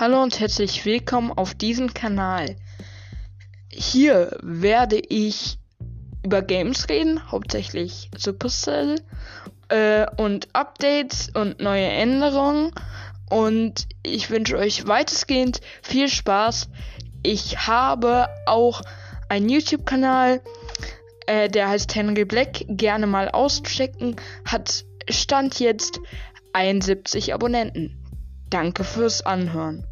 Hallo und herzlich willkommen auf diesem Kanal. Hier werde ich über Games reden, hauptsächlich Supercell äh, und Updates und neue Änderungen. Und ich wünsche euch weitestgehend viel Spaß. Ich habe auch einen YouTube-Kanal, äh, der heißt Henry Black. Gerne mal auschecken. Hat Stand jetzt 71 Abonnenten. Danke fürs Anhören.